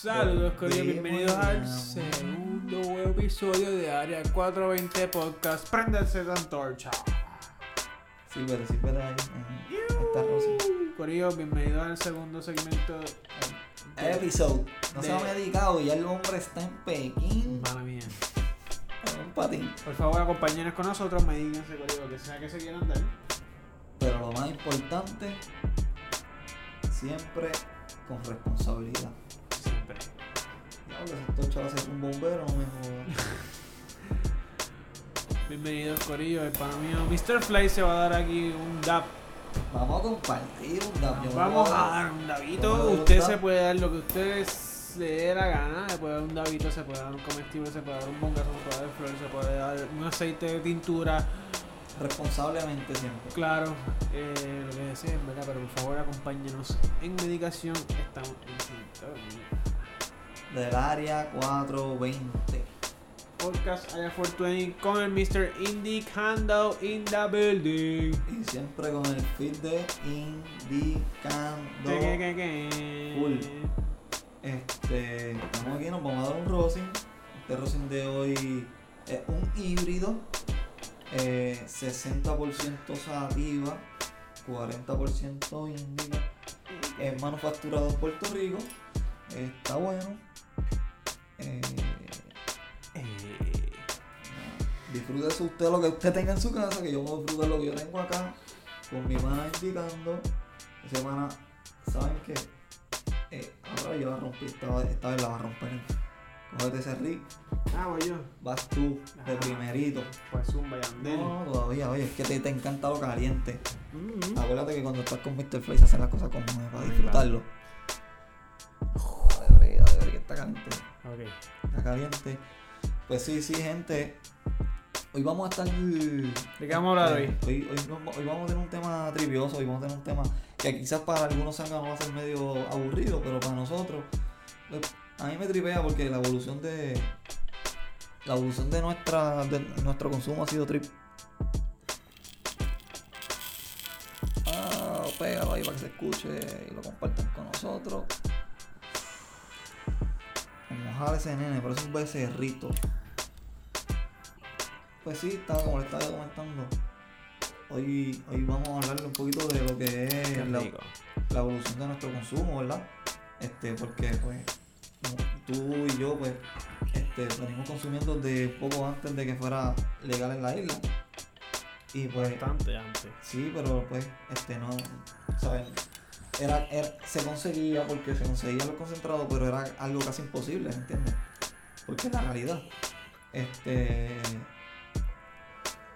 Saludos, Corillo, bienvenidos al segundo episodio de Área 420 Podcast. Prenderse de antorcha. Sí, pero sí, pero ahí está Rosy. Corillo, bienvenidos al segundo segmento. de- Episode. No se ha dedicado, ya el hombre está en Pekín. Mala mía. un patín. Por favor, acompáñenos con nosotros, me digan, Corillo, lo que sea que se quieran dar. Pero lo más importante, siempre con responsabilidad. Un bombero, jodas. Bienvenidos, Corillo. El pana mío, Mr. Fly, se va a dar aquí un dab. Vamos a compartir un dab. Yo Vamos a dar un dabito. Usted se puede dar lo que usted le dé la gana. Se puede dar un dabito, se puede dar un comestible, se puede dar un bongazo, se puede dar flor, se puede dar un aceite de tintura. responsablemente siempre. Claro, eh, lo que deseen, ¿verdad? Pero por favor, acompáñenos en medicación. Estamos en. Del área 420. Podcast Aya 420 con el Mr. Indicando in the building. Y siempre con el feed de indicando. Que, que, que. Full. Este, estamos aquí, nos vamos a dar un rosin. Este rosin de hoy es un híbrido. eh, 60% sativa, 40% índica. Es manufacturado en Puerto Rico. Está bueno. Eh, Eh, disfrútese usted lo que usted tenga en su casa, que yo a disfrutar lo que yo tengo acá. Con mi mana indicando. Esa mana, ¿saben qué? Eh, ahora yo la rompí, esta, esta vez la va a romper. Cógete ese rick, Ah, voy yo. vas tú, de Ah. primerito. Pues zumba Yandel. No, todavía, oye, es que te, te encanta lo caliente. Mm. Acuérdate que cuando estás con Mr. Flay se hacen las cosas como para disfrutarlo. Dale, brega, dale, brega, que está caliente. Está caliente. Pues sí, sí, gente. Hoy vamos a estar. ¿De qué vamos a hablar este, Hoy, hoy, vamos- hoy vamos a tener un tema trivioso, hoy vamos a tener un tema que quizás para algunos salga va a ser medio aburrido, pero para nosotros. pues, a mí me tripea porque la evolución de. La evolución de nuestra de nuestro consumo ha sido trip. Ah, pégalo ahí para que se escuche y lo compartan con nosotros. Mojar ese nene, pero es un becerrito. Pues sí, estaba como le estaba comentando. Hoy, hoy vamos a hablarle un poquito de lo que es la, evolución de nuestro consumo, ¿verdad? Este, porque pues tú y yo pues este, venimos consumiendo de poco antes de que fuera legal en la isla. Y pues Bastante antes. Sí, pero pues, este no, ¿saben? Era, era- se conseguía porque se conseguía los concentrados, pero era algo casi imposible, ¿entiendes? Porque es la realidad. Este.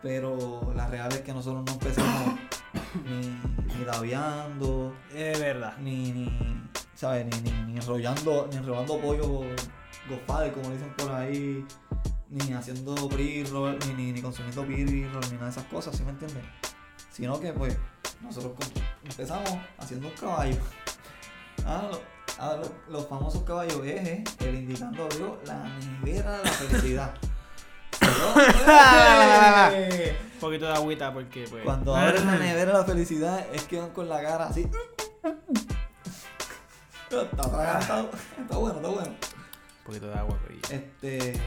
Pero la real es que nosotros no empezamos ni, ni Es verdad. ni, ni, ¿sabes? Ni, ni, ni enrollando, ni enrollando pollo gofade, como dicen por ahí, ni haciendo pre-roll, ni, ni, ni consumiendo pre-roll, ni nada de esas cosas, ¿sí me entiendes? Sino que pues nosotros empezamos haciendo un caballo. Ah, lo- ah, lo- los famosos caballos eje, el indicando abrió la nevera de la felicidad. ¡Eh! Un poquito de agüita porque pues. Cuando abren la nevera de la felicidad es que van con la cara así. Está atragantado. Está bueno, está bueno. Un poquito de agua, Corillo. Este.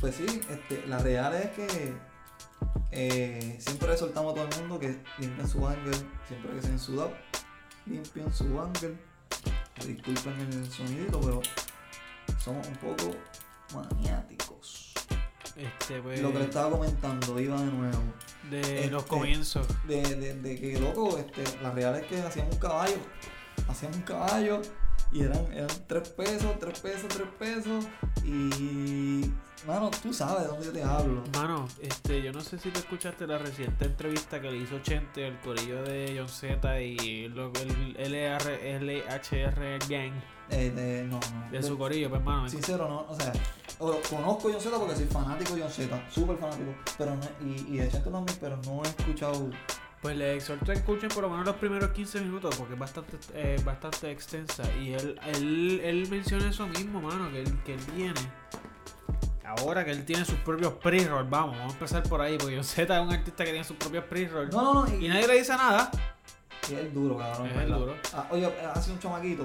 Pues sí, este, la real es que eh, siempre soltamos a todo el mundo que limpien su ángel, siempre que se han sudado, limpien su ángel. Disculpen el sonidito, pero somos un poco maniáticos. Este pues. Lo que le estaba comentando, iba de nuevo. De este- los comienzos. de, de, de que loco, este, la real es que hacíamos un caballo, hacíamos un caballo y eran, eran tres pesos, tres pesos, tres pesos y mano, tú sabes de dónde yo te hablo. Mano, este, yo no sé si te escuchaste la reciente entrevista que le hizo Chente al corillo de John Z y lo- el LHR Gang Eh, de- no, no. de De- su corillo, pues mano. Sincero, no, o sea, conozco John Z porque soy fanático de John Z, súper fanático, pero no, y, y de Chente también, pero no he escuchado. Pues le exhorto a que escuchen por lo menos los primeros 15 minutos porque es bastante, eh, bastante extensa. Y él, él, él menciona eso mismo, mano, que él, que él viene. Ahora que él tiene sus propios pre-roll, vamos, vamos a empezar por ahí, porque John Z es un artista que tiene sus propios pre-roll. No, no, no, Y y, nadie le dice nada. y es duro, cabrón. Es ¿verdad? duro. Ah, oye, ha sido un chamaquito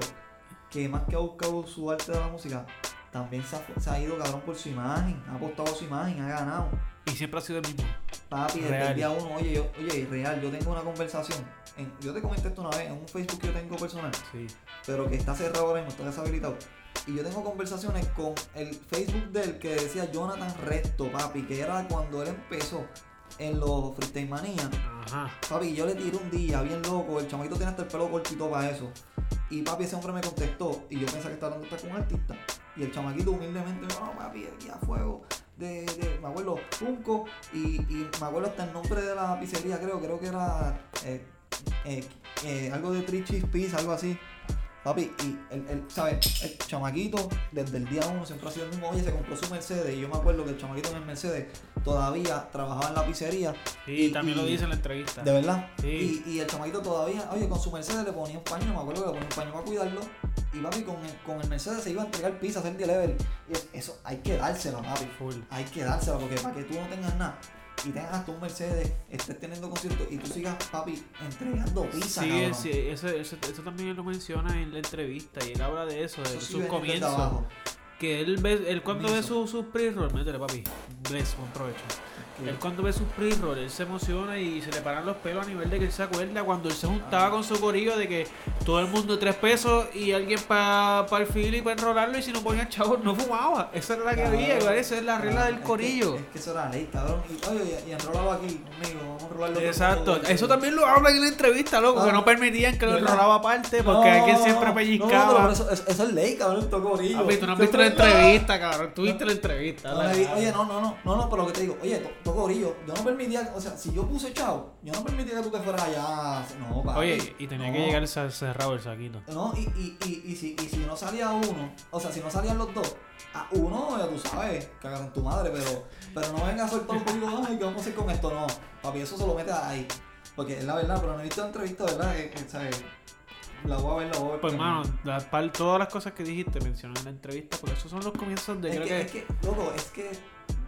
que más que ha buscado su arte de la música, también se ha, se ha ido cabrón por su imagen, ha apostado a su imagen, ha ganado. Y siempre ha sido el mismo. Papi, desde el día uno, oye, yo, oye, real, yo tengo una conversación. en- yo te comenté esto una vez en un Facebook que yo tengo personal, Sí. pero que está cerrado ahora mismo, está deshabilitado. Y yo tengo conversaciones con el Facebook de él que decía Jonathan Resto, papi, que era cuando él empezó en los Freestyle Manía. Ajá. Papi, yo le tiré un día, bien loco, el chamaquito tiene hasta el pelo cortito para eso. Y papi, ese hombre me contestó y yo pensaba que estaba hablando con un artista. Y el chamaquito humildemente me dijo, no, papi, aquí a fuego. De, de, me acuerdo, Funko. Y, y me acuerdo hasta el nombre de la pizzería, creo, creo que era eh, eh, eh, algo de Cheese Pizza, algo así. Papi, y el, el, ¿sabes? El chamaquito, desde el día uno siempre ha sido el mismo. Oye, se compró su Mercedes. Y yo me acuerdo que el chamaquito en el Mercedes todavía trabajaba en la pizzería. Sí, Y- también y- lo dice en la entrevista. De verdad. Sí. Y, y el chamaquito todavía, oye, con su Mercedes le ponía un paño, me acuerdo que le ponía un paño para cuidarlo. Y papi, con el, con el Mercedes se iba a entregar pizza, a hacer delivery. Y es- eso hay que dársela, papi. Full. Hay que dársela, porque para que tú no tengas nada y tengas un Mercedes, estés teniendo conciertos y tú sigas, papi, entregando pizza, Sí, cabrón. sí, eso, eso, eso también él lo menciona en la entrevista y él habla de eso, de sus comienzos. Que él ve, él cuando ve sus su pre-roll, métele papi, bless, buen provecho. Él cuando ve sus pre-roll, él se emociona y se le paran los pelos a nivel de que él se acuerda cuando él se juntaba Ah. con su corillo de que todo el mundo tres pesos y alguien para el fil y para enrolarlo y si no ponía chavos no fumaba. Esa era la que había, igual esa es la regla Ah, del es que- corillo. Es que, eso era ley, cabrón. Y, y, enrólalo aquí conmigo, vamos a enrolarlo. Exacto, eso también lo hablan en la entrevista, loco, que Ah. no permitían que lo enrolaba aparte porque No, alguien siempre pellizcaba. No, eso, eso, eso es ley, cabrón, todo corillo. Tú no has visto la entrevista, cabrón. Tú viste la entrevista. Oye, no, no, no, no, no, pero lo que te digo, oye, yo no permitía, o sea, si yo puse chavo, yo no permitía que tú te fueras allá, no, papi. Oye, y tenía No. que llegar cer- cerrado el saquito. No, y, y, y, y, si, y si no salía uno, o sea, si no salían los dos, a uno, ya tú sabes, cagar en tu madre, pero, pero no vengas a soltar un poquito, ay, ¿qué vamos a hacer con esto? No, papi, eso se lo mete ahí. Porque es la verdad, pero no he visto la entrevista, ¿verdad? Que, que, ¿sabes? La voy a ver, la voy a ver. Pues, porque- mano, la- todas las cosas que dijiste mencioné en la entrevista, porque esos son los comienzos de. es creo que, que, es que, loco, es que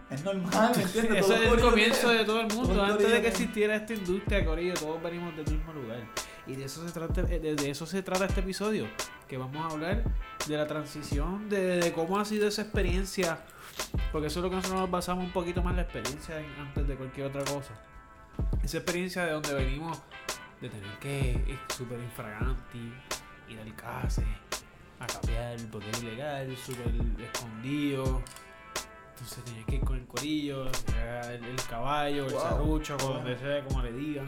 es normal, ¿me entiendes? Eso es el comienzo de todo el todo mundo. el Antes de que existiera esta industria, Corillo, todos venimos del mismo lugar. Y de eso se trata, eh, de, eso se trata este episodio. Que vamos a hablar de la transición, de, de cómo ha sido esa experiencia. Porque eso es lo que nosotros nos basamos un poquito más en la experiencia en- antes de cualquier otra cosa. Esa experiencia de donde venimos de tener que ir súper infraganti, ir al case, a capear porque es ilegal, súper escondido. Entonces tenía que ir con el corillo, el, el caballo, el Wow. serrucho, Wow. como le digan.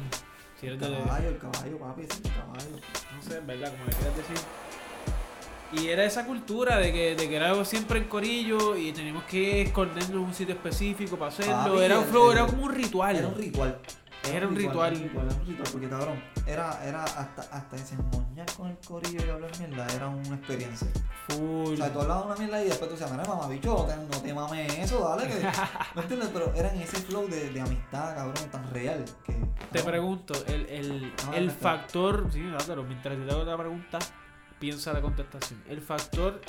Si El caballo, el caballo, papi, es el caballo. no sé, ¿verdad? Como le quieras decir. Y era esa cultura de que, de que era siempre en corillo y teníamos que escondernos en un sitio específico para hacerlo. Papi, era un el- era como un ritual. Era un ritual. Era un ritual. Era un ritual, era un ritual, porque cabrón, era, era hasta, hasta desemboñar con el corillo y hablar mierda, era una experiencia. Full. O sea, tú hablabas una mierda y después tú decías, mira, mamá, bicho, no te, mames eso, dale, que. ¿Me entiendes? Pero era en ese flow de, de amistad, cabrón, tan real. Que, Te pregunto, el, el, el factor, sí, dátelo, mientras te hago la pregunta, piensa la contestación. El factor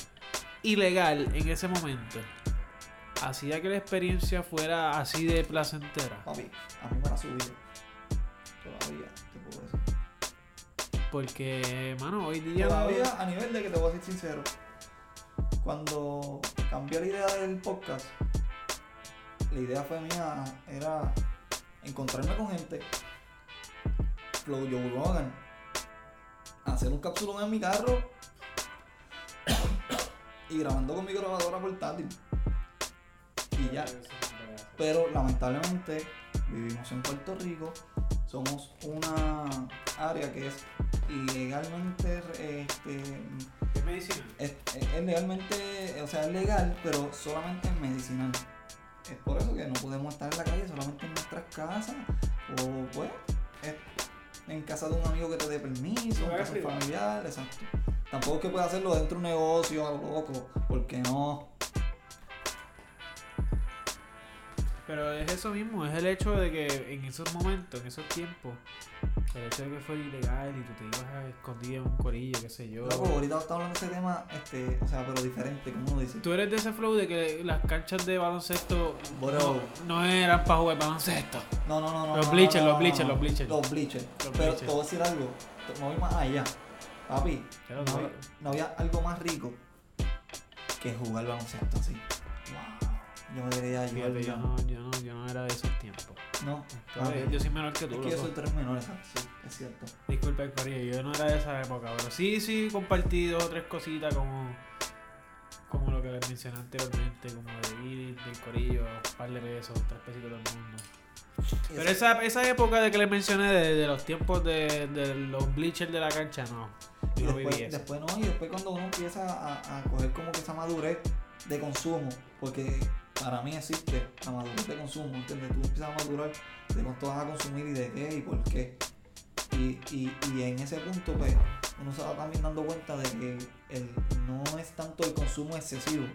ilegal en ese momento hacía que la experiencia fuera así de placentera. Papi, a mí me la subió. Todavía, te puedo decir. Porque, mano, hoy día. Todavía a nivel de que te voy a ser sincero. Cuando cambié la idea del podcast, la idea fue mía, era encontrarme con gente, Flow Joe Rogan, hacer un capsulón en mi carro y grabando con mi grabadora portátil. Y ya. Pero lamentablemente vivimos en Puerto Rico, somos una área que es legalmente este, ¿Qué medicina? es, es legalmente, o sea, es legal, pero solamente en medicinal. Es por eso que no podemos estar en la calle solamente en nuestras casas o pues es en casa de un amigo que te dé permiso, en casa familiar, exacto. Tampoco es que pueda hacerlo dentro de un negocio a lo loco, porque no. Pero es eso mismo, es el hecho de que en esos momentos, en esos tiempos, el hecho de que fuera ilegal y tú te ibas a escondir en un corillo, qué sé yo. Loco, ahorita está hablando de ese tema, este, o sea, pero diferente, como uno dice. Tú eres de ese flow de que las canchas de baloncesto no, no eran para jugar baloncesto. No, no, no, no. Los no, bleachers, no, los no, bleachers, no. los bleachers. Los bleachers. Los Pero bleachers. te voy a decir algo, me voy más allá. Papi, no, doy. no había algo más rico que jugar baloncesto así. Yo me yo. Fíjate, yo no, yo, no, yo no era de esos tiempos. No. Yo, yo soy menor que es tú, que yo soy tres menores, ah, sí, es cierto. Disculpa el corillo, yo no era de esa época, pero sí, sí compartí dos o tres cositas como, como lo que les mencioné anteriormente, como de ir del corillo, un par de pesos, tres pesitos todo el mundo. Pero esa, esa época de que les mencioné de, de los tiempos de, de los bleachers de la cancha, no. Y Yo no después, viví eso. después no, y después cuando uno empieza a, a coger como que esa madurez de consumo, porque para mí existe la madurez de consumo, ¿entiendes? Tú empiezas a madurar de cuánto vas a consumir y de qué y por qué. Y, y, y en ese punto, pues, uno se va también dando cuenta de que el, no es tanto el consumo excesivo,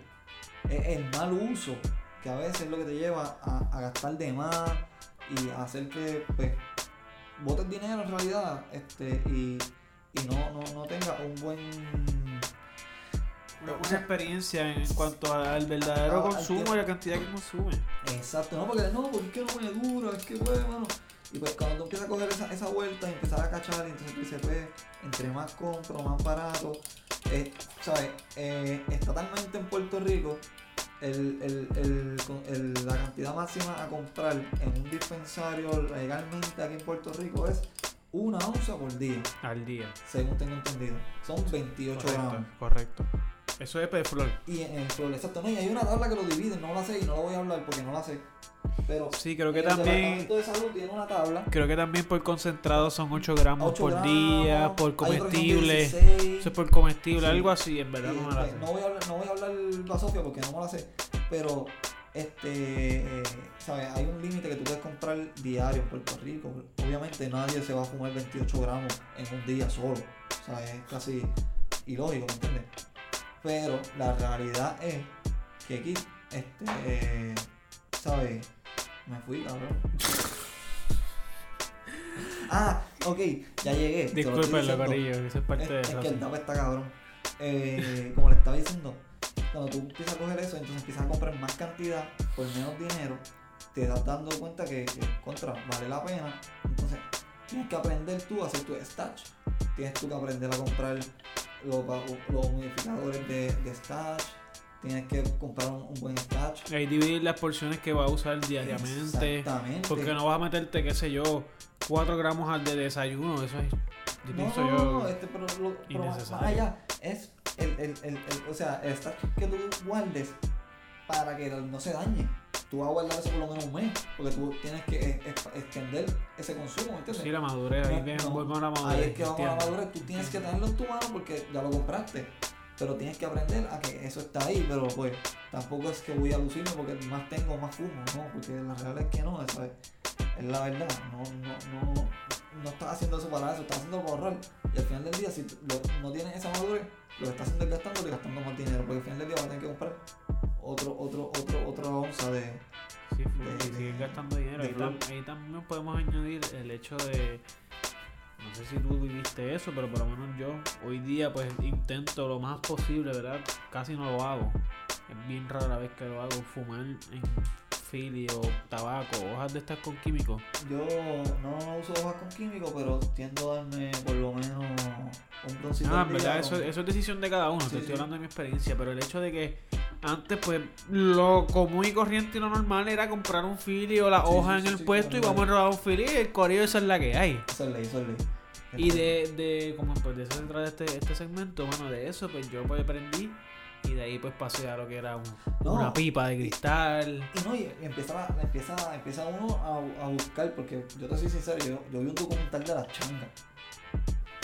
es el mal uso, que a veces es lo que te lleva a, gastar de más y a hacer que, pues, botes dinero en realidad, este, y, y no, no, no tenga un buen Una, una experiencia en cuanto al verdadero Ah, consumo y la cantidad que consume. exacto no porque no porque es que no me dura es que pues mano y pues cuando tú empiezas a coger esa, esa vuelta y empezar a cachar y entonces tú dices pues entre más compro más barato eh, sabes Eh, estatalmente en Puerto Rico el, el, el- la cantidad máxima a comprar en un dispensario legalmente aquí en Puerto Rico es una onza por día Al día. según tengo entendido son 28 gramos correcto. Eso es de flor. Y en el flor, exacto, no, y hay una tabla que lo divide, no la sé y no la voy a hablar porque no la sé. Pero Sí, creo que el también. De Salud tiene una tabla. Creo que también por concentrado son 8 gramos 8 por gramos, día, por comestible. 16, Eso es por comestible, Sí. algo así, en verdad y, no me la pues, sé. no voy a hablar, no voy a hablar basofia porque no me la sé. Pero este eh, sabes, hay un límite que tú puedes comprar diario en Puerto Rico. Obviamente nadie se va a fumar 28 gramos en un día solo. O sea, es casi ilógico, ¿me entiendes? Pero la realidad es que aquí, este, eh, ¿sabes? Me fui, cabrón. Ah, ok, ya llegué. Disculpenlo. Corillo, eso es parte Es, de es que el DAP está cabrón. Eh, como le estaba diciendo, cuando tú empiezas a coger eso, entonces empiezas a comprar más cantidad por menos dinero, te das dando cuenta que, que, contra vale la pena. Entonces tienes que aprender tú a hacer tu stash. Tienes tú que aprender a comprar los, los humidificadores de, de stash. Tienes que comprar un, un buen stash. Ahí dividir las porciones que va a usar diariamente. Exactamente. Porque no vas a meterte, qué sé yo, 4 gramos al de desayuno. Eso es. Yo No, no, yo. no, este, pero, lo, pero más, allá es el, el, el, el- o sea, el stash que tú guardes para que no se dañe. Tú vas a guardar eso por lo menos un mes, porque tú tienes que extender ese consumo, ¿me entiendes? Sí, la madurez. Ahí No, no, a la madurez. Ahí es que vamos a la madurez, tú tienes que tenerlo en tu mano porque ya lo compraste. Pero tienes que aprender a que eso está ahí, pero pues tampoco es que voy a lucirme porque más tengo, más fumo, ¿no? Porque la realidad es que no, eso es, es la verdad. No, no, no, no estás haciendo eso para eso, estás haciendo para ahorrar. Y al final del día, si lo- no tienes esa madurez, lo que estás haciendo es gastando y gastando más dinero. Porque al final del día vas a tener que comprar otro, otro, otro, otra onza de. Sí, de- y siguen gastando dinero. de Ahí, flor. tam- ahí también podemos añadir el hecho de. No sé si tú viviste eso, pero por lo menos yo hoy día pues intento lo más posible, ¿verdad? Casi no lo hago. Es bien rara vez que lo hago, fumar en fili o tabaco, hojas de estas con químicos. Yo no uso hojas con químicos, pero tiendo a darme por lo menos un broncito. Ah, en verdad, con- eso, eso es decisión de cada uno. Sí, te estoy sí. hablando de mi experiencia, pero el hecho de que antes, pues, lo común y corriente y lo normal era comprar un fili o la hoja sí, en el sí, puesto y vamos a robar un fili y el corillo esa es la que hay. Eso es ley, eso es ley. Y de, de como pues de eso se trata este, este segmento, bueno, de eso pues yo pues aprendí y de ahí pues pasé a lo que era un- No. una pipa de cristal. Y no, y empieza, empieza, empieza uno a, a buscar, porque yo te soy sincero, yo, yo vi un documental de las changas.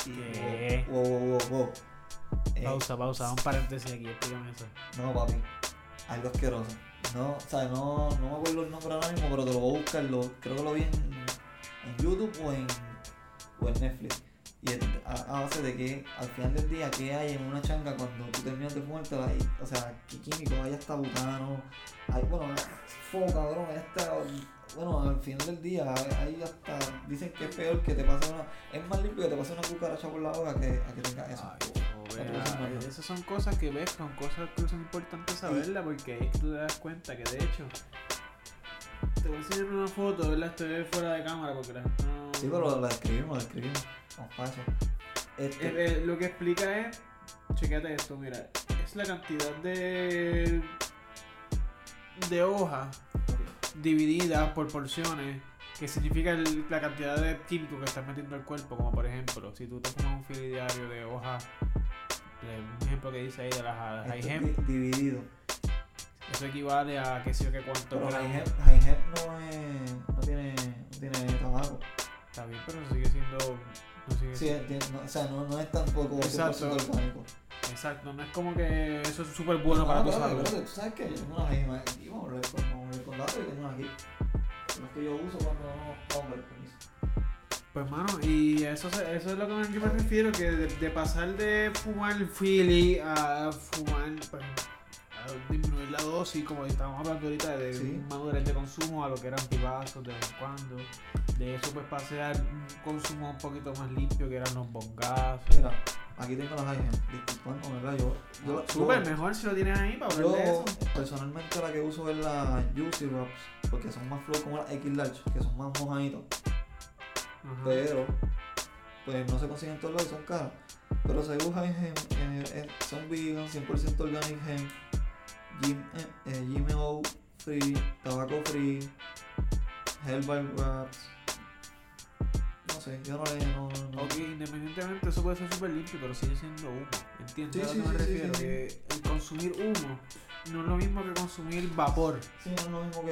Y, ¿Qué? Wow, wow, wow, wow. Eh, Pausa, pausa, un paréntesis aquí, explícame eso. No, papi. Algo asqueroso. No, o sea, no, no me acuerdo el nombre ahora mismo, pero te lo voy a buscar. Lo, creo que lo vi en, en YouTube o en, o en Netflix. Y a, a base de que al final del día, ¿qué hay en una changa cuando tú terminas de fumártela? Ahí, o sea, ¿qué químico? Ahí está butano. Hay, bueno, fuego, cabrón. Bueno, al final del día, ahí hasta dicen que es peor que te pase una. Es más limpio que te pase una cucaracha por la boca que a que tengas eso. Ay, esas son cosas que ves, son cosas que son importantes saberlas porque es que tú te das cuenta que de hecho te voy a enseñar una foto, ¿verdad? Estoy fuera de cámara porque la gente no... Sí, pero la describimos, la para eso. Este, Eh, eh, lo que explica es, chequete esto, mira, es la cantidad de de hojas divididas por porciones, que significa el- la cantidad de químicos que estás metiendo al cuerpo, como por ejemplo, si tú te fumas un fili diario de hojas, un ejemplo que dice ahí de las High di- dividido. eso equivale a qué sé yo qué cuánto Pero. High Hemp- Hemp no es. no tiene. no tiene tabaco. Está bien, pero sigue siendo, no sigue Sí, enti- no, o sea, no, no es tampoco 100% Exacto. orgánico. Exacto, no es como que eso es súper bueno para No, tu espérate, salud. espérate, tú sabes que yo tengo una High Hemp aquí, vamos a hablar con, vamos a hablar con datos y tengo una aquí. Las que yo uso cuando no. Permiso. Pues mano, y eso, eso es lo que me, que me refiero, que de, de pasar de fumar Philly a fumar, pues, a disminuir la dosis, como estábamos hablando ahorita, de Sí. madurez de consumo a lo que eran pibazos de vez en cuando. De eso pues pasé a un consumo un poquito más limpio, que eran los bongazos. Mira, aquí tengo las Hemp. Disculpame, ¿verdad? Yo. yo Súper, yo- mejor si lo tienes ahí para hablar de Yo eso. personalmente la que uso es la Juicy Wraps porque son más flow como las X Large, que son más mojaditos, Pero pues no se consiguen en todos lados son caras. Pero según High Hemp, eh, son vegan, 100% organic hemp, Gm- eh, eh, free, tabaco free, herbal wraps. Sé, yo no le. No, no- Ok, independientemente eso puede ser súper limpio, pero sigue siendo humo. ¿Entiendes Sí, a lo que sí, me sí, refiero? Que el consumir humo no es lo mismo que consumir vapor. Sí, no es lo mismo que,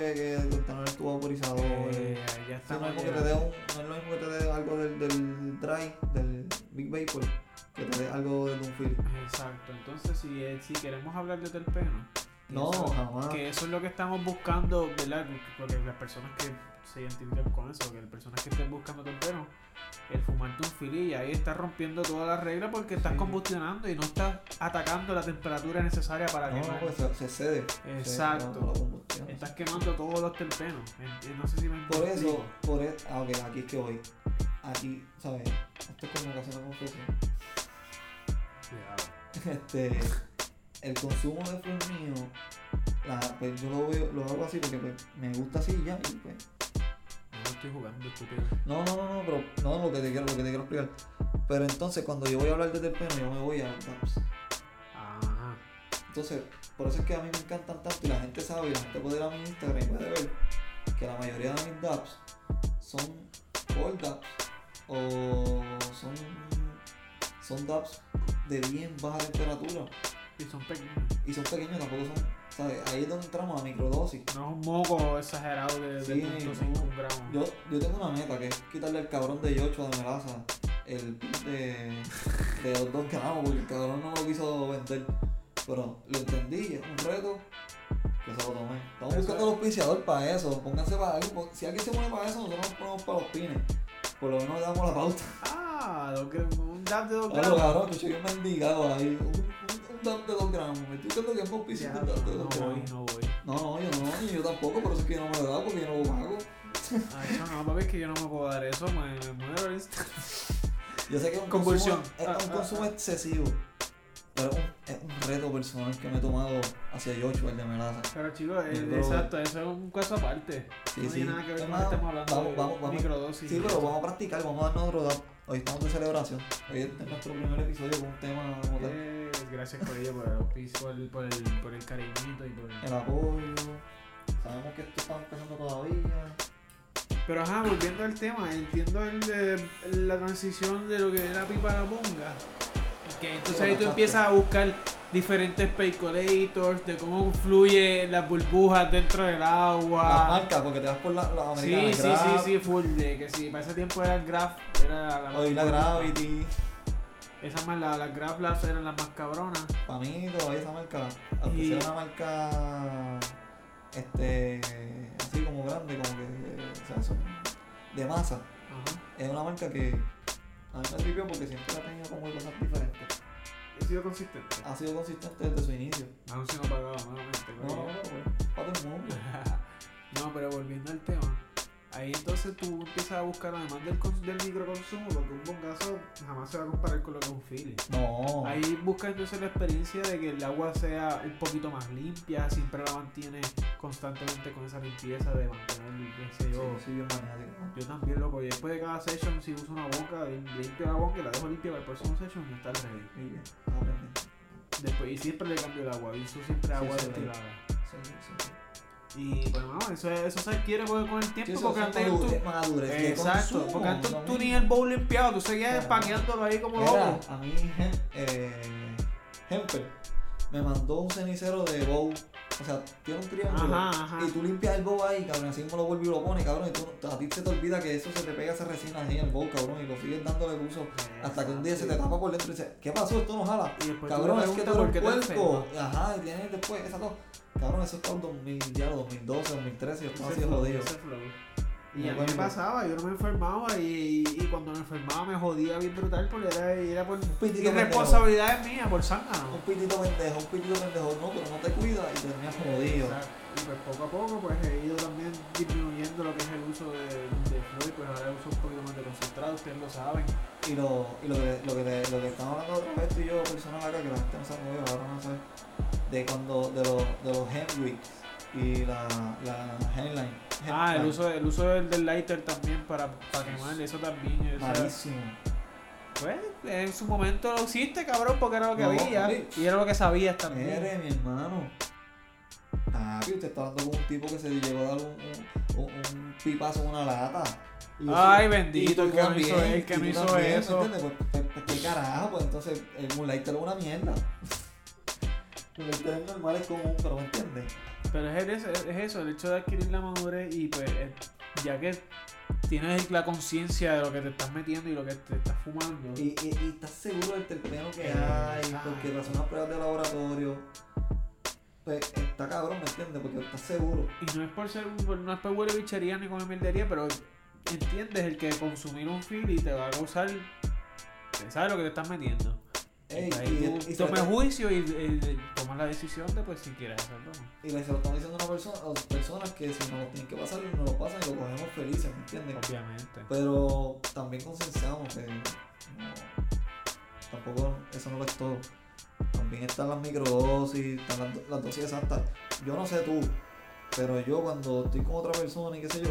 que tener tu vaporizador. Eh, ya está. no, es como que te dé un- no es lo mismo que te dé algo del, del dry, del Big Vapor, que te dé algo de un feel. Exacto, entonces si, eh, si queremos hablar de terpeno, No, eso- jamás. que eso es lo que estamos buscando, ¿verdad? Porque las personas que se identifican con eso, que las personas que estén buscando terpeno, el fumarte un fili y ahí estás rompiendo todas las reglas porque estás Sí. combustionando y no estás atacando la temperatura necesaria para No, quemar. no, pues se, cede. Exacto. Se- no, no. Estás quemando todos los terpenos. En- No sé si me Por eso, por eso, ah, ok, aquí es que voy. Aquí, ¿sabes? Esto es como casi una confesión. Este, el consumo de flor mío, la, pues yo lo, veo, lo hago así porque pues, me gusta así y ya, y pues, No estoy jugando, estúpido. No, no, no, no, pero no lo que te quiero, lo que te quiero explicar. Pero entonces cuando yo voy a hablar de terpeno, yo me voy a DAPs. Ajá. Entonces, por eso es que a mí me encantan tanto y la gente sabe y la gente puede ir a mi Instagram y puede ver que la mayoría de mis DAPs son cold DAPs o son, son DAPs de bien baja temperatura Y son pequeños. y son pequeños, tampoco son, ¿sabes? Ahí es donde entramos a microdosis. No es un moco exagerado de, de Sí, 0.5 gramos. Yo, yo tengo una meta que es quitarle al cabrón de Yocho de melaza el pin de, de los dos gramos porque el cabrón no lo quiso vender. Pero lo entendí, es un reto que se lo tomé. Estamos Eso buscando es. el auspiciador para eso. Pónganse para algo. Si alguien se pone para eso, nosotros nos ponemos para los pines. Por lo menos le damos la pauta. Ah, dos gra- un dab de 2 Claro, gramos. cabrón, escuché bien mendigado ahí. Un, un, de 2 gramos. Me estoy diciendo que es dab de no 2 voy, no voy. No, no, yo no, ni yo tampoco, por eso es que yo no me lo he dado porque yo no lo pago. Ay, no, no, papi, es que yo no me puedo dar eso, me, me muero instante. Yo sé que es un Convulsión. consumo, es Ah, un ah, consumo ah. excesivo. Pero es un, es un reto personal que me he tomado hacia Yocho, el de melaza. Pero chicos, eh, exacto, eso es un caso aparte. Sí, no sí. tiene nada que ver con lo que estamos hablando vamos- de vamos- vamos. microdosis. Sí, pero vamos a practicar, vamos a darnos otro. Hoy estamos de celebración. Hoy es nuestro primer episodio con un tema como tal. Eh, gracias por ello, por el auspicio, por el, por el, por el cariñito y por el... El apoyo. Sabemos que esto está empezando todavía. Pero ajá, volviendo al tema, entiendo el, de- la transición de lo que era pipa a la ponga. Que entonces ahí tú empiezas a buscar diferentes percolators, de cómo fluye las burbujas dentro del Las agua. marcas, porque te vas por la, la Sí, americana. sí, sí, sí, full de que sí, para ese tiempo era el Graph, era la Hoy la Gravity. Esas más, la- las Graph Labs eran las más cabronas. Para mí todavía esa marca, aunque Y- sea una marca este así como grande, como que o sea, son de masa, Ajá. es una marca que a mí me tripió porque siempre ha tenido como cosas diferentes. Sido consistente. Ha sido consistente desde su inicio. Aún si no pagaba nuevamente. No, no, coño. no, para todo el mundo. no, pero volviendo al tema, Ahí entonces tú empiezas a buscar además del, del microconsumo, porque un bongazo jamás se va a comparar con lo que es un feeling. No. Ahí busca entonces la experiencia de que el agua sea un poquito más limpia, siempre la mantiene constantemente con esa limpieza de mantener, qué sé Sí, yo. yo también, loco, y después de cada session si uso una boca, limpio la boca y la dejo limpia para el próximo session y está ready. Y bien. Después, y siempre le cambio el agua, y uso siempre agua sí, destilada. Sí, sí, sí. Y pues no, eso, eso se adquiere con con el tiempo porque antes tú, Exacto, consumo, porque antes tú ni el bowl limpiado, tú seguías Claro. espaqueándolo ahí como loco. a mí, eh, Hemper me mandó un cenicero de bow. O sea, tiene un triángulo. Ajá, ajá. Y tú limpias el bow ahí, cabrón. Así mismo lo vuelves y lo pones, cabrón. Y tú, a ti se te olvida que eso se te pega esa resina ahí en el bow, cabrón. Y lo sigues dándole uso. Hasta que un día se te tapa por dentro y dices, ¿qué pasó? Esto no jala. Y Cabrón, es que te puerco. enfermas. Ajá, y tienes después esa todo. Cabrón, eso está en 2000, ya, 2012, 2013. Yo estaba flow, jodido. Y a mí me pasaba, yo no me enfermaba y, y cuando me enfermaba me jodía bien brutal porque era, era por pitito irresponsabilidad mía, por Un zángano. pitito pendejo, un pitito pendejo. No, pero no te cuidas y terminas jodido. Exacto. Y pues poco a poco pues he ido también disminuyendo lo que es el uso de, de Floyd, pues ahora uso un poquito más de concentrado, ustedes lo saben. Y lo, y lo, que, lo, que, te- lo que estamos hablando otra vez tú y yo personal acá, que la gente no sabe ahora no sabe, de cuando, de los, de los Hendrix y la, la Headline. Ah, el uso, el uso del, del lighter también para, para quemar, eso también. o sea, Malísimo. pues en su momento lo hiciste, cabrón, porque era lo que No, había y era lo que sabías también. Mire, mi hermano. Papi, usted está hablando con un tipo que se llegó a dar un, un, un, un pipazo en una lata. Y Ay, bendito, el que no hizo- el que no hizo también, ¿me eso. Pues, pues, pues, qué carajo, pues entonces el Moonlighter es una mierda. Moonlighter es normal, es común, pero ¿me entiendes? Pero es, el- es, es eso, el hecho de adquirir la madurez y pues eh, ya que tienes la conciencia de lo que te estás metiendo y lo que te estás fumando. Y, y, y estás seguro del terpeno que Eh, hay, exacto. porque tras unas pruebas de laboratorio, pues está cabrón, ¿me entiendes? Porque estás seguro. Y no es por ser no es por huele bichería ni comer mierdería, pero entiendes el que consumir un y te va a causar sabes lo que te estás metiendo. Ey, y, tú y juicio y, y tomas la decisión de pues si quieres hacerlo y se lo estamos diciendo a, una persona, a personas que si no lo tienen que pasar, no lo pasan y lo cogemos felices, ¿me entiendes? Obviamente. Pero también concienciamos que no, tampoco eso no lo es todo. También están las microdosis, están las, las dosis exactas. Yo no sé tú, pero yo cuando estoy con otra persona y qué sé yo,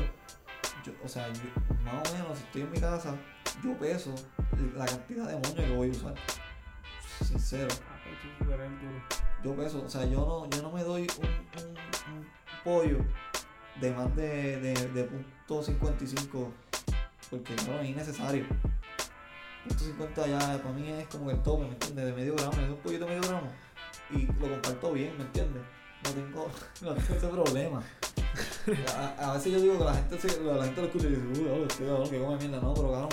yo o sea, yo, más o menos si estoy en mi casa, yo peso la cantidad de moño que voy a usar. Sincero, Ah, pues tú eres el duro. yo peso, o sea, yo no, yo no me doy un, un- un pollo de más de, de, de punto 55 porque no es innecesario. Punto 50 ya para mí es como el tope, ¿me entiendes? De medio gramo, es un pollito de medio gramo y lo comparto bien, ¿me entiendes? No tengo, no tengo ese problema. A, a veces yo digo que la gente, se, la gente lo escucha y dice, uy, oh, este cabrón que come mierda, no, pero cabrón,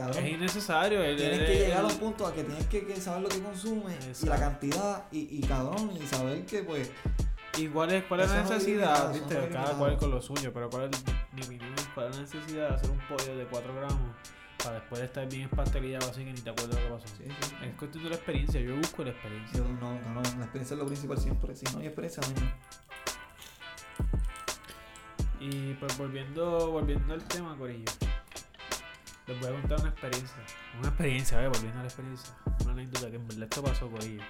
cabrón. Es innecesario. el- Tienes el- que llegar a un punto a que tienes que, que saber lo que consume y la cantidad y, y cabrón y saber que pues ¿Y cuál es, cuál es la no necesidad? ¿Viste? Cada cual con lo suyo, pero ¿cuál es, cuál es la necesidad de hacer un pollo de 4 gramos para después de estar bien espastelillado así que ni te acuerdas lo que pasó? sí, sí. Es cuestión de la experiencia, yo busco la experiencia. Yo no, no, no, la experiencia es lo principal siempre. Si no hay experiencia, no hay. Y pues volviendo, volviendo al tema, Corillo. Les voy a contar una experiencia. Una experiencia, eh, volviendo a la experiencia. Una anécdota que en verdad esto pasó, Corillo.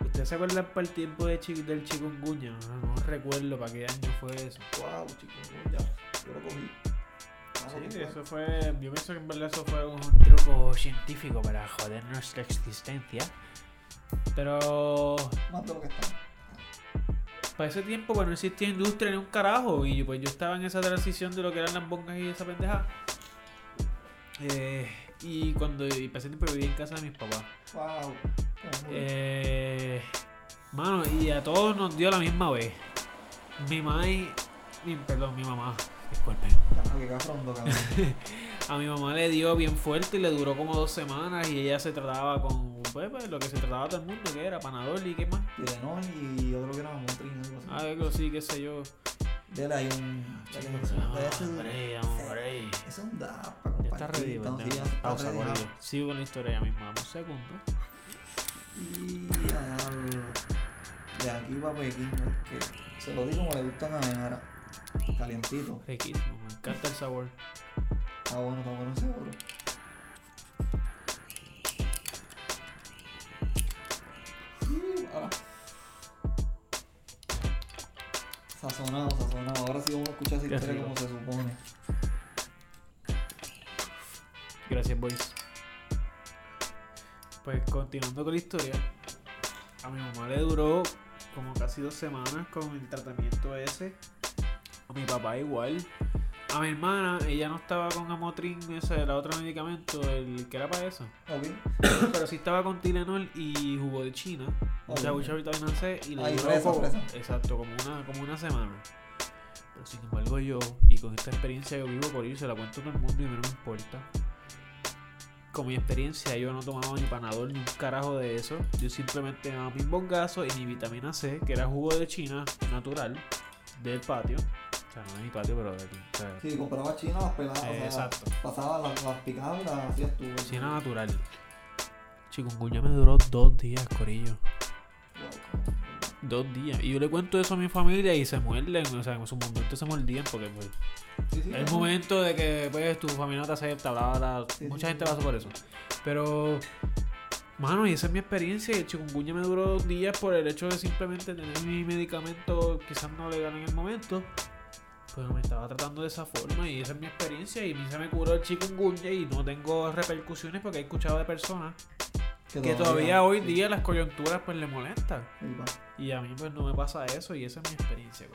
¿Ustedes se acuerdan para el tiempo de chi- del chikungunya? No, no recuerdo para qué año fue eso. Wow, chicos, ya. Yo lo cogí. Ah, Sí, eso fue. Yo pienso que en verdad eso fue un truco científico para joder nuestra existencia. Pero Más de lo que está. para ese tiempo pues no existía industria ni un carajo. Y pues yo estaba en esa transición de lo que eran las bongas y esa pendeja. Eh, y cuando y ese tiempo vivía en casa de mis papás. Wow. Eh, mano, y a todos nos dio la misma vez. Mi mamá y. mi- perdón, mi mamá. Disculpen. A mi mamá le dio bien fuerte y le duró como dos semanas y ella se trataba con pues, pues, lo que se trataba todo el mundo, que era panadol y qué más. Tylenol y otro que era Motrin, algo así. Algo así, qué sé yo. Dele ahí un. ese- hombre, hombre. Es un da para Ya está ready, compartir. ¿verdad? entonces ya está Pausa, ready, corillo. Sigo con la historia ya mismo, un segundo. Y de aquí para Pekín, que se lo digo como le gustan a Nara. Calientito. Riquísimo, me encanta el sabor. Está bueno, está bueno seguro. Sazonado, sazonado. Ahora sí vamos a escuchar esa historia como se supone. Gracias, boys. Pues continuando con la historia, a mi mamá le duró como casi dos semanas con el tratamiento ese. A mi papá igual. A mi hermana, ella no estaba con Amotrin, ese era otro medicamento, el que era para eso. Ok. Pero sí estaba con Tylenol y jugo de China. Mucha, Ok. mucha vitamina C y le fresa. Exacto, como una, como una semana. Pero sin embargo yo, y con esta experiencia que vivo por ello, se la cuento a todo el mundo y no me importa. Con mi experiencia yo no tomaba ni panadol ni un carajo de eso. Yo simplemente me daba mis bongazos y mi vitamina C, que era jugo de China natural, del patio. O sea, no de mi patio, pero. O sea, Sí, compraba china, las peladas. o eh, sea, exacto. Pasaba las, las picadas y las hacías tú. China natural. Chikungunya me duró dos días, corillo. Wow. Dos días. Y yo le cuento eso a mi familia y se muerden. O sea, en su momento se mordían porque pues, Sí, sí, es el momento de que pues, tu familia no te acepta, bla, bla, Mucha gente pasa por eso. Pero, mano, y esa es mi experiencia. El chikungunya me duró dos días por el hecho de simplemente tener mi medicamento quizás no legal en el momento. Pues me estaba tratando de esa forma y esa es mi experiencia. Y a mí se me curó el chikungunya y no tengo repercusiones porque he escuchado de personas que todavía hoy día las coyunturas pues le molestan. Sí. Y a mí pues no me pasa eso y esa es mi experiencia.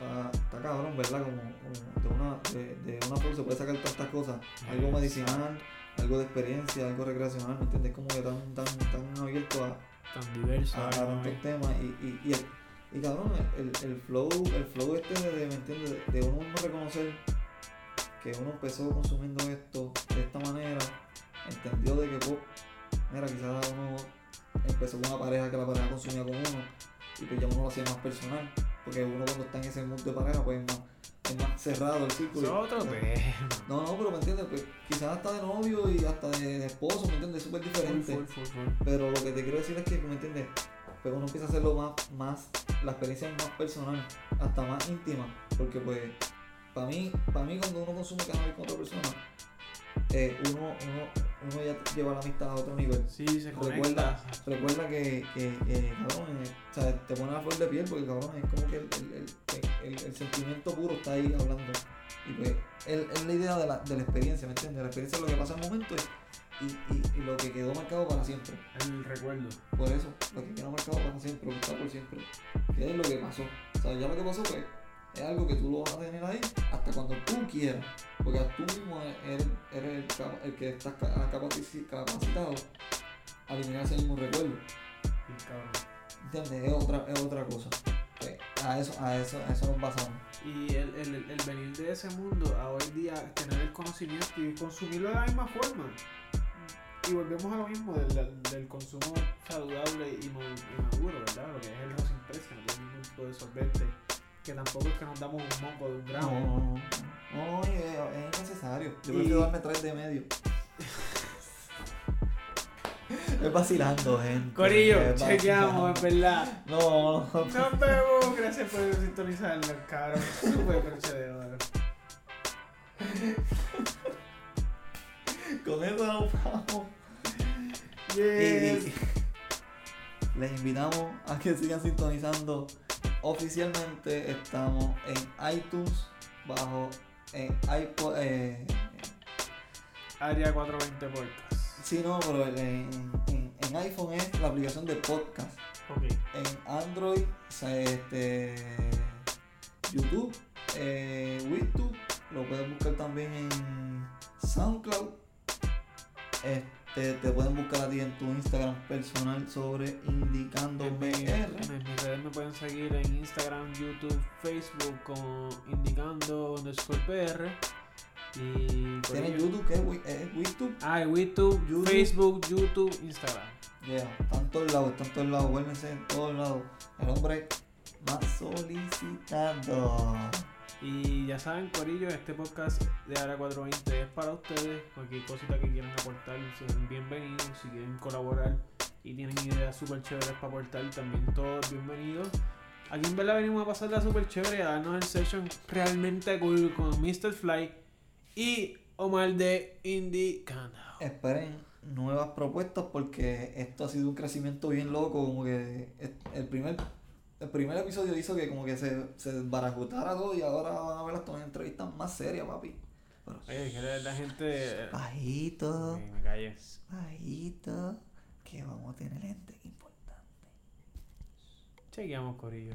Está, está cabrón, ¿verdad? Como, como de, una, de, de una flor se puede sacar tantas cosas. Algo medicinal, algo de experiencia, algo recreacional, ¿me entiendes? Como que tan, tan, tan abierto a, Tan diverso. a, a tantos temas. Y, y, y, y cabrón, el, el flow, el flow este de, ¿me entiendes? De, uno mismo reconocer que uno empezó consumiendo esto de esta manera, entendió de que, pues, mira, quizás uno empezó con una pareja que la pareja consumía con uno y pues ya uno lo hacía más personal, porque uno cuando está en ese mundo de pareja, pues es más, es más cerrado el círculo. otro. No, no, pero me entiendes, pues quizás hasta de novio y hasta de, esposo, ¿me entiendes? Es súper diferente. full, full, full. Pero lo que te quiero decir es que, ¿me entiendes? Pues uno empieza a hacerlo más, más, la experiencia es más personal, hasta más íntima, porque pues, para mí, para mí cuando uno consume cannabis con otra persona, eh, uno, uno, uno ya lleva la amistad a otro nivel. Sí, se Recuerda, conecta. recuerda que, que, que, cabrón, eh, o sea, te pone la flor de piel porque cabrón es como que el, el, el, sentimiento puro está ahí hablando. Y pues es, es la idea de la, de la experiencia, ¿me entiendes? La experiencia es lo que pasa en el momento y, y, y lo que quedó marcado para siempre. El recuerdo. Por eso, lo que queda marcado para siempre, lo que está por siempre, que es lo que pasó. O sea, ya lo que pasó pues es algo que tú lo vas a tener ahí hasta cuando tú quieras. Porque tú mismo eres, eres el, que estás ca- capaci- capacitado a eliminar ese mismo recuerdo. ¿Entiendes? Es otra, es otra cosa. Pues, a eso, a eso, a eso nos basamos. Y el, el, el venir de ese mundo a hoy día tener el conocimiento y consumirlo de la misma forma. Y volvemos a lo mismo del, del consumo saludable y, ma- y maduro, ¿verdad? Lo que es el rosin que no tiene ningún tipo de solvente. Que tampoco es que nos damos un monco de un gramo. no, no. No, no, es, es innecesario. Yo Y- prefiero darme tres de medio. es vacilando, gente. Corillo, es chequeamos, en verdad. No, no. Nos vemos, gracias por sintonizarnos, cabrón. De oro. Con eso nos vamos. Y- Yes. y les invitamos a que sigan sintonizando. Oficialmente estamos en iTunes, bajo en iPod. Eh, Área 420 Podcast. sí, no, pero en, en- en iPhone es la aplicación de podcast. Ok. En Android, o sea, este, YouTube, eh, YouTube, lo puedes buscar también en SoundCloud. Este, te pueden buscar a ti en tu Instagram personal sobre Indicando En, mis redes me pueden seguir en Instagram, YouTube, Facebook como indicando underscore PR. Y Tienes ello- YouTube, que es, es YouTube. Ah, YouTube, YouTube. Facebook, YouTube, Instagram. Yeah, está en todos lados, está en todos lados, vuélvense en todos lados. El hombre más solicitado. Y ya saben, Corillo, este podcast de Área 420 es para ustedes. Cualquier cosita que quieran aportar, son bienvenidos. Si quieren colaborar y tienen ideas súper chéveres para aportar, también todos bienvenidos. Aquí en verdad venimos a pasarla súper chévere y a darnos el session realmente cool con Mr. Fly y Omar de Indie Canal. Esperen nuevas propuestas porque esto ha sido un crecimiento bien loco. Como que el primer, el primer episodio hizo que como que se, se desbarajutara todo y ahora van a ver las entrevistas más serias, papi. Pero Oye, que la, la gente. bajito, Ok, me callé. bajito, que vamos a tener gente importante. Chequeamos, Corillo.